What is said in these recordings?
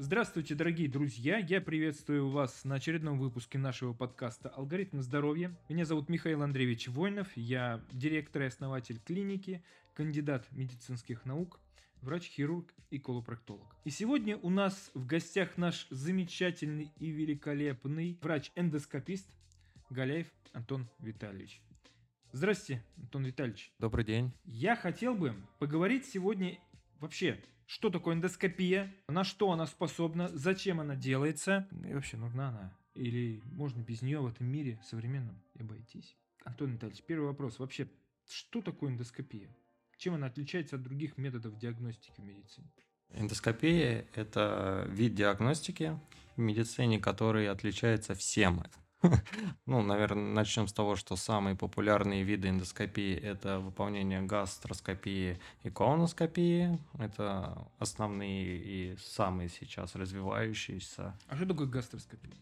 Здравствуйте, дорогие друзья! Я приветствую вас на очередном выпуске нашего подкаста «Алгоритм здоровья». Меня зовут Михаил Андреевич Войнов, я директор и основатель клиники, кандидат медицинских наук, врач-хирург и колопроктолог. И сегодня у нас в гостях наш замечательный и великолепный врач-эндоскопист Галяев Антон Витальевич. Здрасте, Антон Витальевич. Добрый день. Я хотел бы поговорить сегодня вообще что такое эндоскопия, на что она способна, зачем она делается и вообще нужна она. Или можно без нее в этом мире современном обойтись. Антон Витальевич, первый вопрос. Вообще, что такое эндоскопия? Чем она отличается от других методов диагностики в медицине? Эндоскопия – это вид диагностики в медицине, который отличается всем Ну, наверное, начнем с того, что самые популярные виды эндоскопии – это выполнение гастроскопии и колоноскопии. Это основные и самые сейчас развивающиеся. А что такое гастроскопия?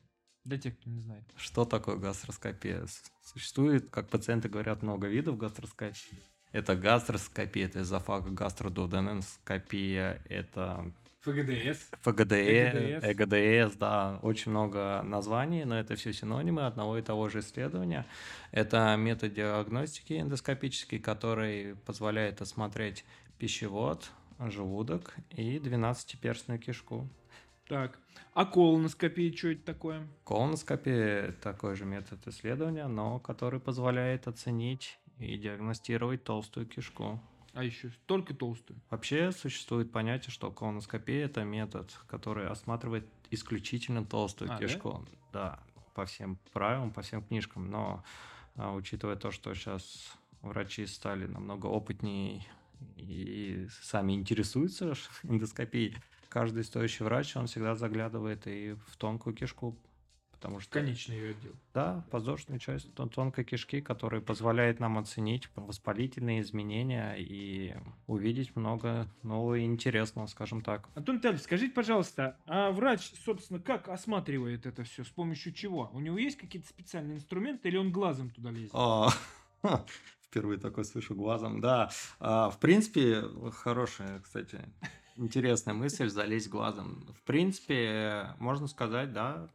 Для тех, кто не знает. Что такое гастроскопия? Существует, как пациенты говорят, много видов гастроскопии. Это гастроскопия, это эзофаг, гастродуоденоскопия, это ФГДС. ФГДС, ЭГДС, да, очень много названий, но это все синонимы одного и того же исследования. Это метод диагностики эндоскопический, который позволяет осмотреть пищевод, желудок и 12-перстную кишку. Так, а колоноскопия что это такое? Колоноскопия – такой же метод исследования, но который позволяет оценить и диагностировать толстую кишку. А еще только толстую. Вообще существует понятие, что колоноскопия это метод, который осматривает исключительно толстую а, кишку. Да? да, по всем правилам, по всем книжкам. Но а, учитывая то, что сейчас врачи стали намного опытнее и сами интересуются эндоскопией, каждый стоящий врач, он всегда заглядывает и в тонкую кишку, Потому что... Конечный ее отдел. Да, подвздошную часть тонкой кишки, которая позволяет нам оценить воспалительные изменения и увидеть много нового и интересного, скажем так. Антон Витальевич, скажите, пожалуйста, а врач, собственно, как осматривает это все? С помощью чего? У него есть какие-то специальные инструменты или он глазом туда лезет? А, впервые такой слышу глазом. Да, а, в принципе, хорошая, кстати, интересная мысль залезть глазом. В принципе, можно сказать, да,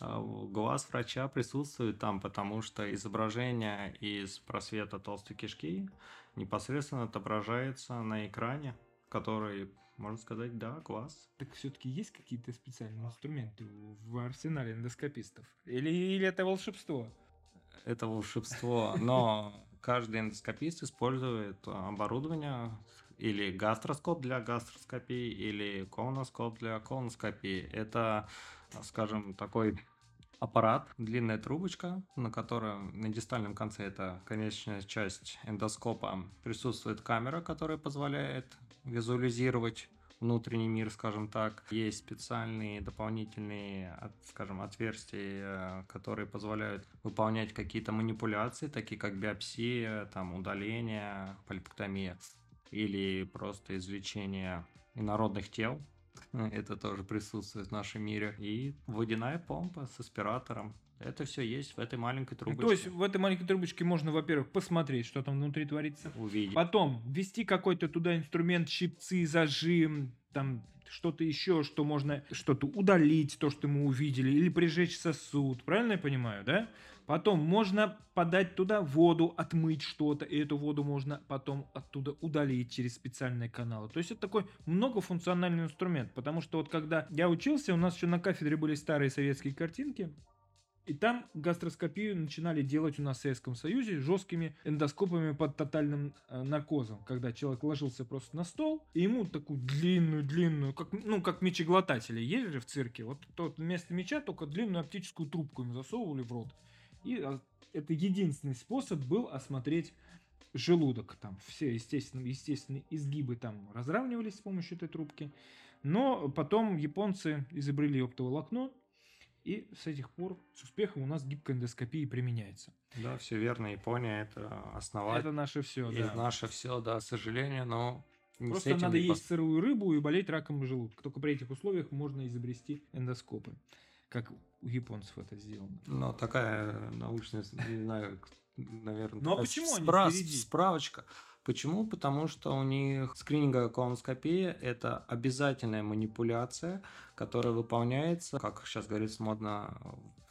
глаз врача присутствует там, потому что изображение из просвета толстой кишки непосредственно отображается на экране, который, можно сказать, да, глаз. Так все-таки есть какие-то специальные инструменты в арсенале эндоскопистов? Или, или это волшебство? Это волшебство, но каждый эндоскопист использует оборудование или гастроскоп для гастроскопии, или колоноскоп для колоноскопии. Это, скажем, такой аппарат, длинная трубочка, на которой на дистальном конце это конечная часть эндоскопа присутствует камера, которая позволяет визуализировать внутренний мир, скажем так. Есть специальные дополнительные, скажем, отверстия, которые позволяют выполнять какие-то манипуляции, такие как биопсия, там, удаление, полипектомия или просто извлечение инородных тел. Это тоже присутствует в нашем мире. И водяная помпа с аспиратором. Это все есть в этой маленькой трубочке. То есть в этой маленькой трубочке можно, во-первых, посмотреть, что там внутри творится. Увидеть. Потом ввести какой-то туда инструмент, щипцы, зажим, там что-то еще, что можно что-то удалить, то, что мы увидели, или прижечь сосуд. Правильно я понимаю, да? Потом можно подать туда воду, отмыть что-то, и эту воду можно потом оттуда удалить через специальные каналы. То есть это такой многофункциональный инструмент, потому что вот когда я учился, у нас еще на кафедре были старые советские картинки, и там гастроскопию начинали делать у нас в Советском Союзе жесткими эндоскопами под тотальным э, наркозом, когда человек ложился просто на стол, и ему такую длинную-длинную, как, ну, как мечеглотатели же в цирке, вот тот вместо меча только длинную оптическую трубку им засовывали в рот. И а, это единственный способ был осмотреть желудок. Там все, естественно, естественно, изгибы там разравнивались с помощью этой трубки. Но потом японцы изобрели оптоволокно, и с этих пор с успехом у нас гибкая эндоскопия применяется. Да, все верно. Япония это основатель. Это наше все, да. наше все, да, к сожалению, но не Просто надо есть сырую рыбу и болеть раком желудка. Только при этих условиях можно изобрести эндоскопы. Как у японцев это сделано. Ну, такая научная, не знаю, наверное, ну, а почему спра- справочка. Почему? Потому что у них скрининговая колоноскопия – это обязательная манипуляция, которая выполняется, как сейчас говорится модно,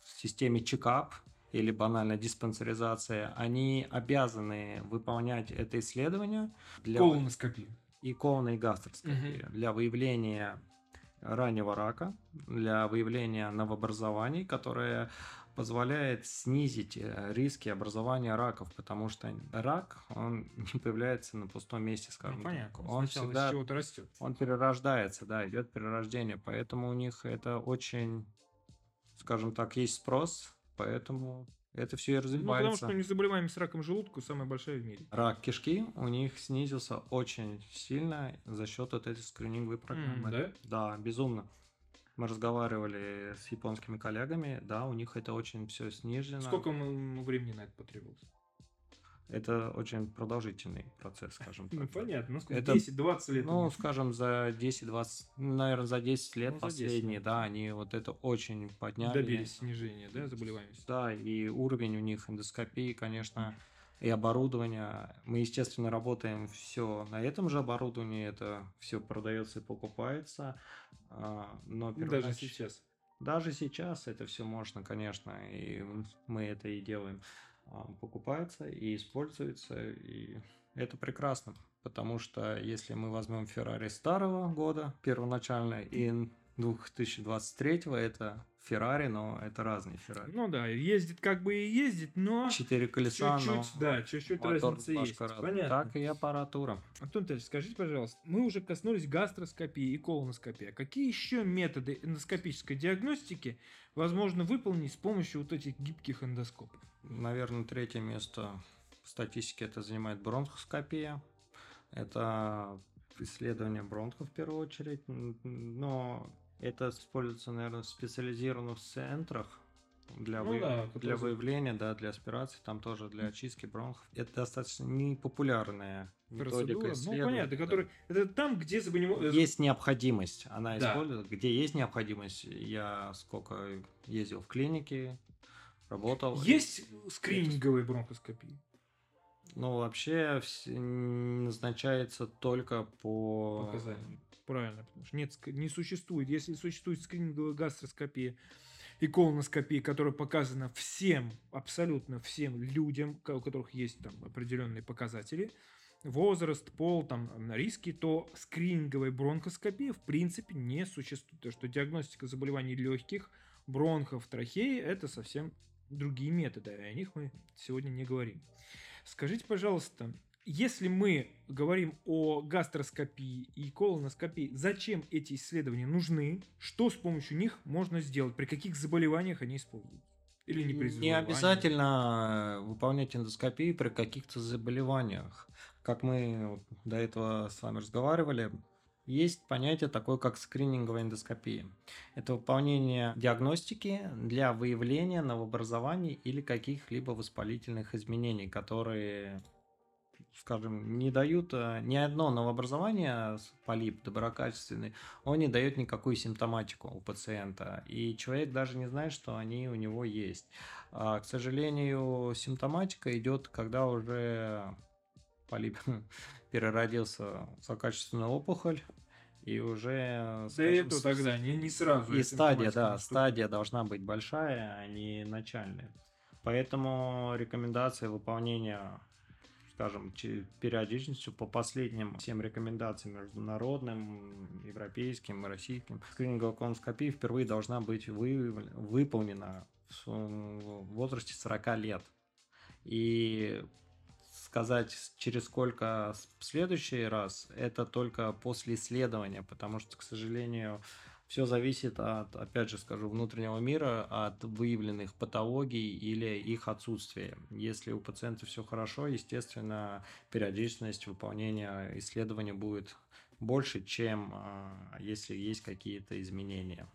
в системе чекап или банально диспансеризация. Они обязаны выполнять это исследование для... Колоноскопию. И колоно- и гастроскопию. Угу. Для выявления раннего рака, для выявления новообразований, которые позволяет снизить э, риски образования раков, потому что рак, он не появляется на пустом месте, скажем ну, понятно. так. Он всегда чего-то растет. Он перерождается, да, идет перерождение, поэтому у них это очень, скажем так, есть спрос, поэтому это все и развивается. Ну, потому что у них заболеваемость с раком желудка самая большая в мире. Рак кишки у них снизился очень сильно за счет вот этой скрининговой программы. Mm, да? Да, безумно. Мы разговаривали с японскими коллегами, да, у них это очень все снижено. Сколько времени на это потребовалось? Это очень продолжительный процесс, скажем ну, так. Ну, понятно. Ну, сколько, 10-20 лет? Ну, скажем, за 10-20, наверное, за 10 лет ну, последние, 10. да, они вот это очень подняли. Добились снижения, да, заболеваемости? Да, и уровень у них эндоскопии, конечно, и оборудование. Мы, естественно, работаем все на этом же оборудовании, это все продается и покупается. А, но первонач... Даже сейчас. Даже сейчас это все можно, конечно, и мы это и делаем. А, покупается и используется, и это прекрасно. Потому что если мы возьмем Феррари старого года, первоначально, и 2023 это Феррари, но это разные Феррари. Ну да, ездит как бы и ездит, но... Четыре колеса, чуть-чуть, но... Да, чуть-чуть разница есть. Раз. Понятно. Так и аппаратура. Антон Витальевич, скажите, пожалуйста, мы уже коснулись гастроскопии и колоноскопии. Какие еще методы эндоскопической диагностики возможно выполнить с помощью вот этих гибких эндоскопов? Наверное, третье место в статистике это занимает бронхоскопия. Это исследование бронхов в первую очередь, но это используется, наверное, в специализированных центрах для, ну, вы... да, для выявления, да, для аспирации, там тоже для очистки бронхов. Это достаточно непопулярная методика Ну, понятно, который... это там, где Есть необходимость, она да. используется. Где есть необходимость, я сколько ездил в клинике, работал. Есть скрининговые бронхоскопии? Ну, вообще назначается только по показаниям. Правильно, потому что нет, не существует. Если существует скрининговая гастроскопия и колоноскопия, которая показана всем, абсолютно всем людям, у которых есть там определенные показатели, возраст, пол, там, риски, то скрининговая бронхоскопия в принципе не существует. То, что диагностика заболеваний легких, бронхов, трахеи – это совсем другие методы, и о них мы сегодня не говорим. Скажите, пожалуйста, если мы говорим о гастроскопии и колоноскопии, зачем эти исследования нужны? Что с помощью них можно сделать? При каких заболеваниях они используются? Или не при Не обязательно выполнять эндоскопию при каких-то заболеваниях. Как мы до этого с вами разговаривали, есть понятие такое, как скрининговая эндоскопия. Это выполнение диагностики для выявления новообразований или каких-либо воспалительных изменений, которые скажем, не дают э, ни одно новообразование, полип доброкачественный, он не дает никакую симптоматику у пациента. И человек даже не знает, что они у него есть. А, к сожалению, симптоматика идет, когда уже полип переродился в злокачественную опухоль, и уже... Да это тогда не, не сразу. И стадия, да, стадия должна быть большая, а не начальная. Поэтому рекомендация выполнения скажем, периодичностью по последним всем рекомендациям международным, европейским, российским. Скрининговая колоноскопия впервые должна быть вы, выполнена в возрасте 40 лет. И сказать, через сколько в следующий раз, это только после исследования, потому что, к сожалению, все зависит от, опять же скажу, внутреннего мира, от выявленных патологий или их отсутствия. Если у пациента все хорошо, естественно, периодичность выполнения исследования будет больше, чем а, если есть какие-то изменения.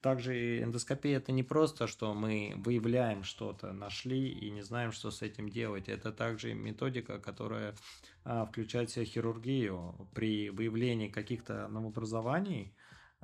Также эндоскопия это не просто, что мы выявляем что-то, нашли и не знаем, что с этим делать. Это также методика, которая а, включает в себя хирургию. При выявлении каких-то новообразований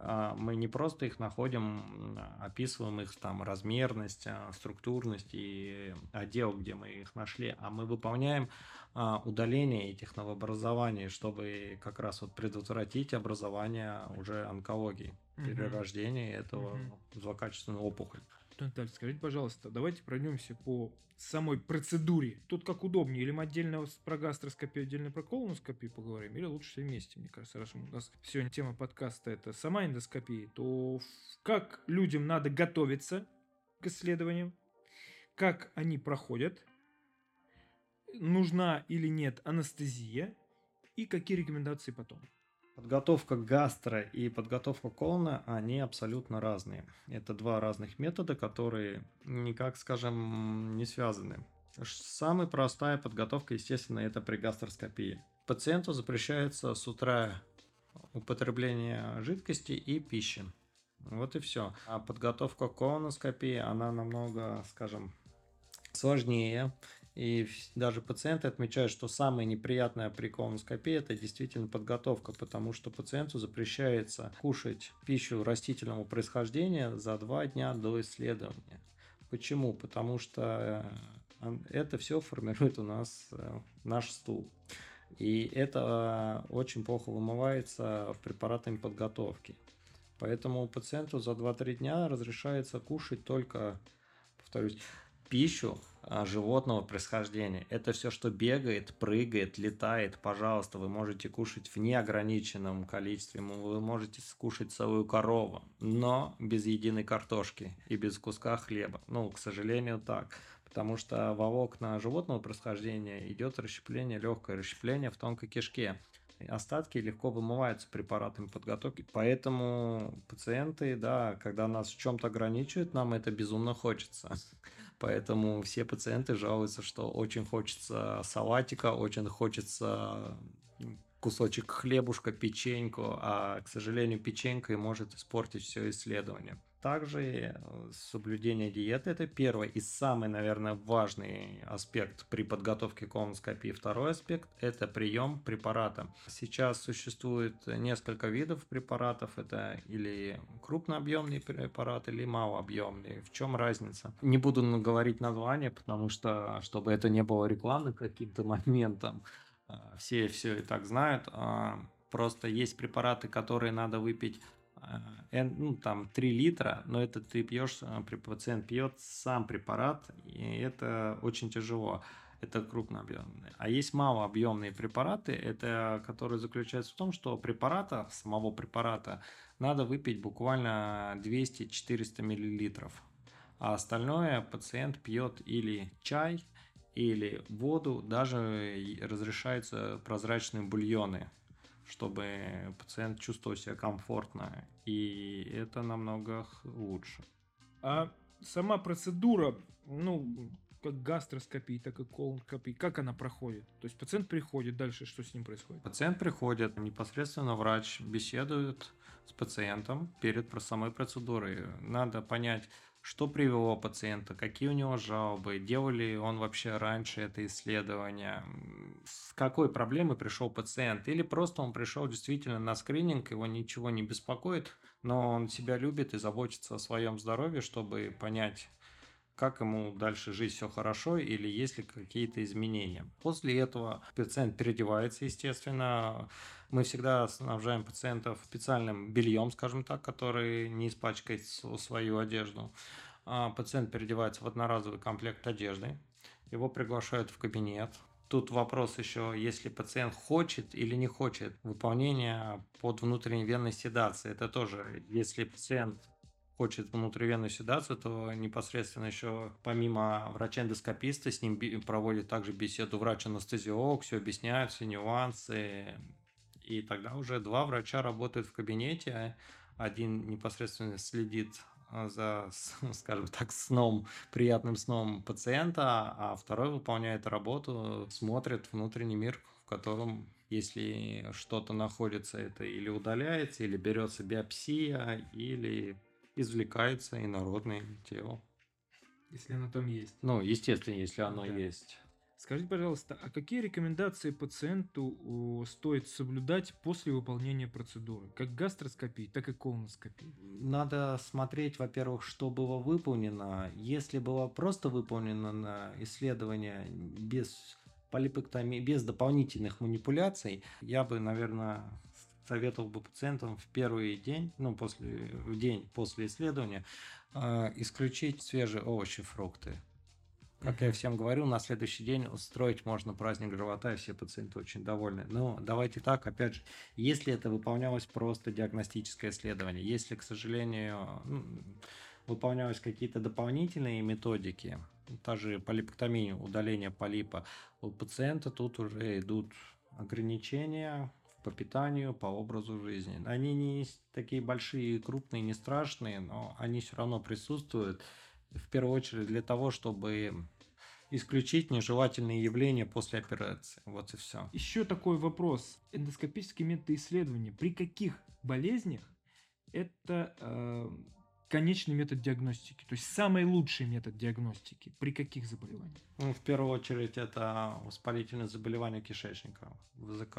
мы не просто их находим, описываем их там размерность, а, структурность и отдел, где мы их нашли, а мы выполняем а, удаление этих новообразований, чтобы как раз вот предотвратить образование уже онкологии, угу. перерождение этого угу. злокачественной опухоли. Наталья, скажите, пожалуйста, давайте пройдемся по самой процедуре. Тут как удобнее, или мы отдельно про гастроскопию, отдельно про колоноскопию поговорим, или лучше все вместе, мне кажется, раз у нас сегодня тема подкаста это сама эндоскопия, то как людям надо готовиться к исследованиям, как они проходят, нужна или нет анестезия и какие рекомендации потом. Подготовка гастро и подготовка колона, они абсолютно разные. Это два разных метода, которые никак, скажем, не связаны. Самая простая подготовка, естественно, это при гастроскопии. Пациенту запрещается с утра употребление жидкости и пищи. Вот и все. А подготовка к колоноскопии, она намного, скажем, сложнее. И даже пациенты отмечают, что самое неприятное при колоноскопии – это действительно подготовка, потому что пациенту запрещается кушать пищу растительного происхождения за два дня до исследования. Почему? Потому что э, это все формирует у нас э, наш стул. И это э, очень плохо вымывается препаратами подготовки. Поэтому пациенту за 2-3 дня разрешается кушать только, повторюсь, пищу животного происхождения. Это все, что бегает, прыгает, летает. Пожалуйста, вы можете кушать в неограниченном количестве. Вы можете скушать целую корову, но без единой картошки и без куска хлеба. Ну, к сожалению, так. Потому что волокна животного происхождения идет расщепление, легкое расщепление в тонкой кишке остатки легко вымываются препаратами подготовки. Поэтому пациенты, да, когда нас в чем-то ограничивают, нам это безумно хочется. Поэтому все пациенты жалуются, что очень хочется салатика, очень хочется кусочек хлебушка, печеньку, а, к сожалению, печенька и может испортить все исследование. Также э, соблюдение диеты – это первый и самый, наверное, важный аспект при подготовке к колоноскопии. Второй аспект – это прием препарата. Сейчас существует несколько видов препаратов. Это или крупнообъемный препарат, или малообъемный. В чем разница? Не буду говорить название, потому что, чтобы это не было рекламы каким-то моментом, а, все все и так знают. А, просто есть препараты, которые надо выпить Э, ну, там 3 литра, но это ты пьешь, э, пациент пьет сам препарат, и это очень тяжело. Это крупнообъемные. А есть малообъемные препараты, это которые заключаются в том, что препарата, самого препарата, надо выпить буквально 200-400 миллилитров. А остальное пациент пьет или чай, или воду, даже разрешаются прозрачные бульоны чтобы пациент чувствовал себя комфортно. И это намного лучше. А сама процедура, ну, как гастроскопия, так и колоноскопия, как она проходит? То есть пациент приходит, дальше что с ним происходит? Пациент приходит, непосредственно врач беседует с пациентом перед самой процедурой. Надо понять, что привело пациента, какие у него жалобы, делал ли он вообще раньше это исследование, с какой проблемой пришел пациент, или просто он пришел действительно на скрининг, его ничего не беспокоит, но он себя любит и заботится о своем здоровье, чтобы понять, как ему дальше жить все хорошо или есть ли какие-то изменения. После этого пациент переодевается, естественно, мы всегда снабжаем пациентов специальным бельем, скажем так, который не испачкает свою одежду. А пациент переодевается в одноразовый комплект одежды. Его приглашают в кабинет. Тут вопрос еще, если пациент хочет или не хочет выполнения под внутренней венной седации. Это тоже, если пациент хочет внутривенную седацию, то непосредственно еще помимо врача-эндоскописта с ним проводит также беседу врач-анестезиолог, все объясняют, все нюансы, и тогда уже два врача работают в кабинете, один непосредственно следит а, за, скажем так, сном, приятным сном пациента, а второй выполняет работу, смотрит внутренний мир, в котором, если что-то находится, это или удаляется, или берется биопсия, или извлекается инородное тело. Если оно там есть. Ну, естественно, если оно да. есть. Скажите, пожалуйста, а какие рекомендации пациенту стоит соблюдать после выполнения процедуры? Как гастроскопии, так и колоноскопии? Надо смотреть, во-первых, что было выполнено. Если было просто выполнено исследование без полипэктомии, без дополнительных манипуляций, я бы, наверное, советовал бы пациентам в первый день, ну, после, в день после исследования, э, исключить свежие овощи, фрукты. Как я всем говорю, на следующий день устроить можно праздник живота, и все пациенты очень довольны. Но давайте так, опять же, если это выполнялось просто диагностическое исследование, если, к сожалению, ну, выполнялись какие-то дополнительные методики, та же полипэктомия, удаление полипа, у пациента тут уже идут ограничения по питанию, по образу жизни. Они не такие большие, крупные, не страшные, но они все равно присутствуют в первую очередь для того, чтобы исключить нежелательные явления после операции. Вот и все. Еще такой вопрос. Эндоскопические методы исследования. При каких болезнях это э, конечный метод диагностики? То есть самый лучший метод диагностики при каких заболеваниях? Ну, в первую очередь это воспалительное заболевание кишечника, ВЗК.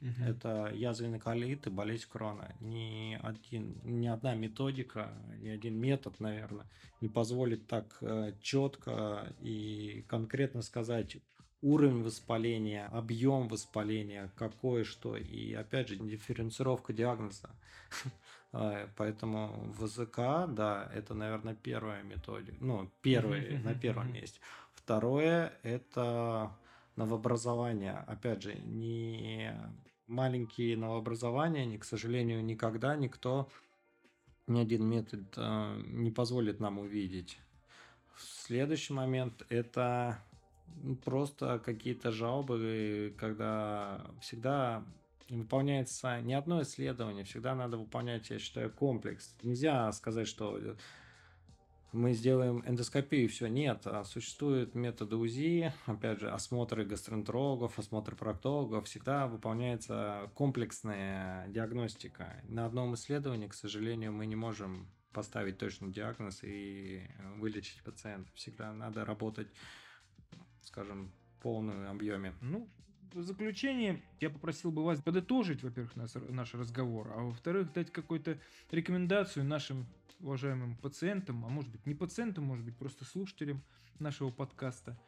Угу. Это язвенный колит и болезнь крона. Ни, один, ни одна методика, ни один метод, наверное, не позволит так э, четко и конкретно сказать уровень воспаления, объем воспаления, какое что. И опять же, дифференцировка диагноза. Э, поэтому ВЗК, да, это, наверное, первая методика. Ну, первое, на первом месте. Второе – это новообразование. Опять же, не маленькие новообразования, они, к сожалению, никогда никто, ни один метод э, не позволит нам увидеть. Следующий момент – это просто какие-то жалобы, когда всегда выполняется не одно исследование, всегда надо выполнять, я считаю, комплекс. Нельзя сказать, что мы сделаем эндоскопию, все. Нет, а существуют методы УЗИ, опять же, осмотры гастроэнтерологов, осмотр проктологов, всегда выполняется комплексная диагностика. На одном исследовании, к сожалению, мы не можем поставить точный диагноз и вылечить пациента. Всегда надо работать, скажем, в полном объеме. Ну, в заключение я попросил бы вас подытожить, во-первых, наш, наш разговор, а во-вторых, дать какую-то рекомендацию нашим уважаемым пациентам, а может быть не пациентам, может быть просто слушателям нашего подкаста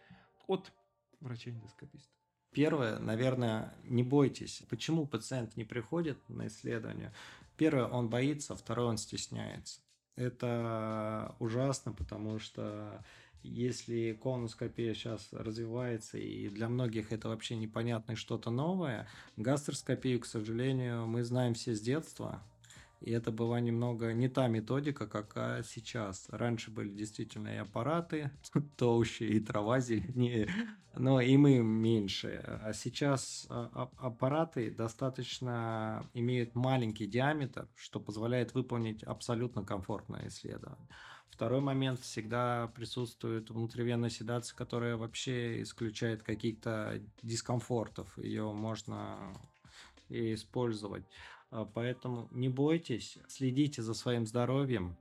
от врача-эндоскописта. Первое, наверное, не бойтесь. Почему пациент не приходит на исследование? Первое, он боится, второе, он стесняется. Это ужасно, потому что если колоноскопия сейчас развивается, и для многих это вообще непонятно что-то новое, гастроскопию, к сожалению, мы знаем все с детства, и это была немного не та методика, какая сейчас. Раньше были действительно и аппараты толще, и трава зеленее, но и мы меньше. А сейчас а, а, аппараты достаточно имеют маленький диаметр, что позволяет выполнить абсолютно комфортное исследование. Второй момент всегда присутствует внутривенная седация, которая вообще исключает каких-то дискомфортов. Ее можно использовать. А, поэтому не бойтесь, следите за своим здоровьем,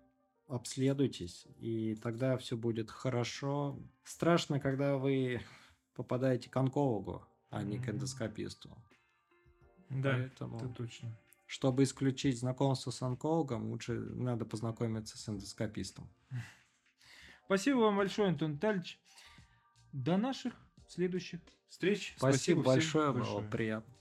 обследуйтесь, и тогда все будет хорошо. Страшно, когда вы попадаете к онкологу, а не к эндоскописту. Да, Поэтому, это точно. Чтобы исключить знакомство с онкологом, лучше надо познакомиться с эндоскопистом. Спасибо вам большое, Антон Витальевич. До наших следующих встреч. Спасибо, Спасибо большое, было приятно.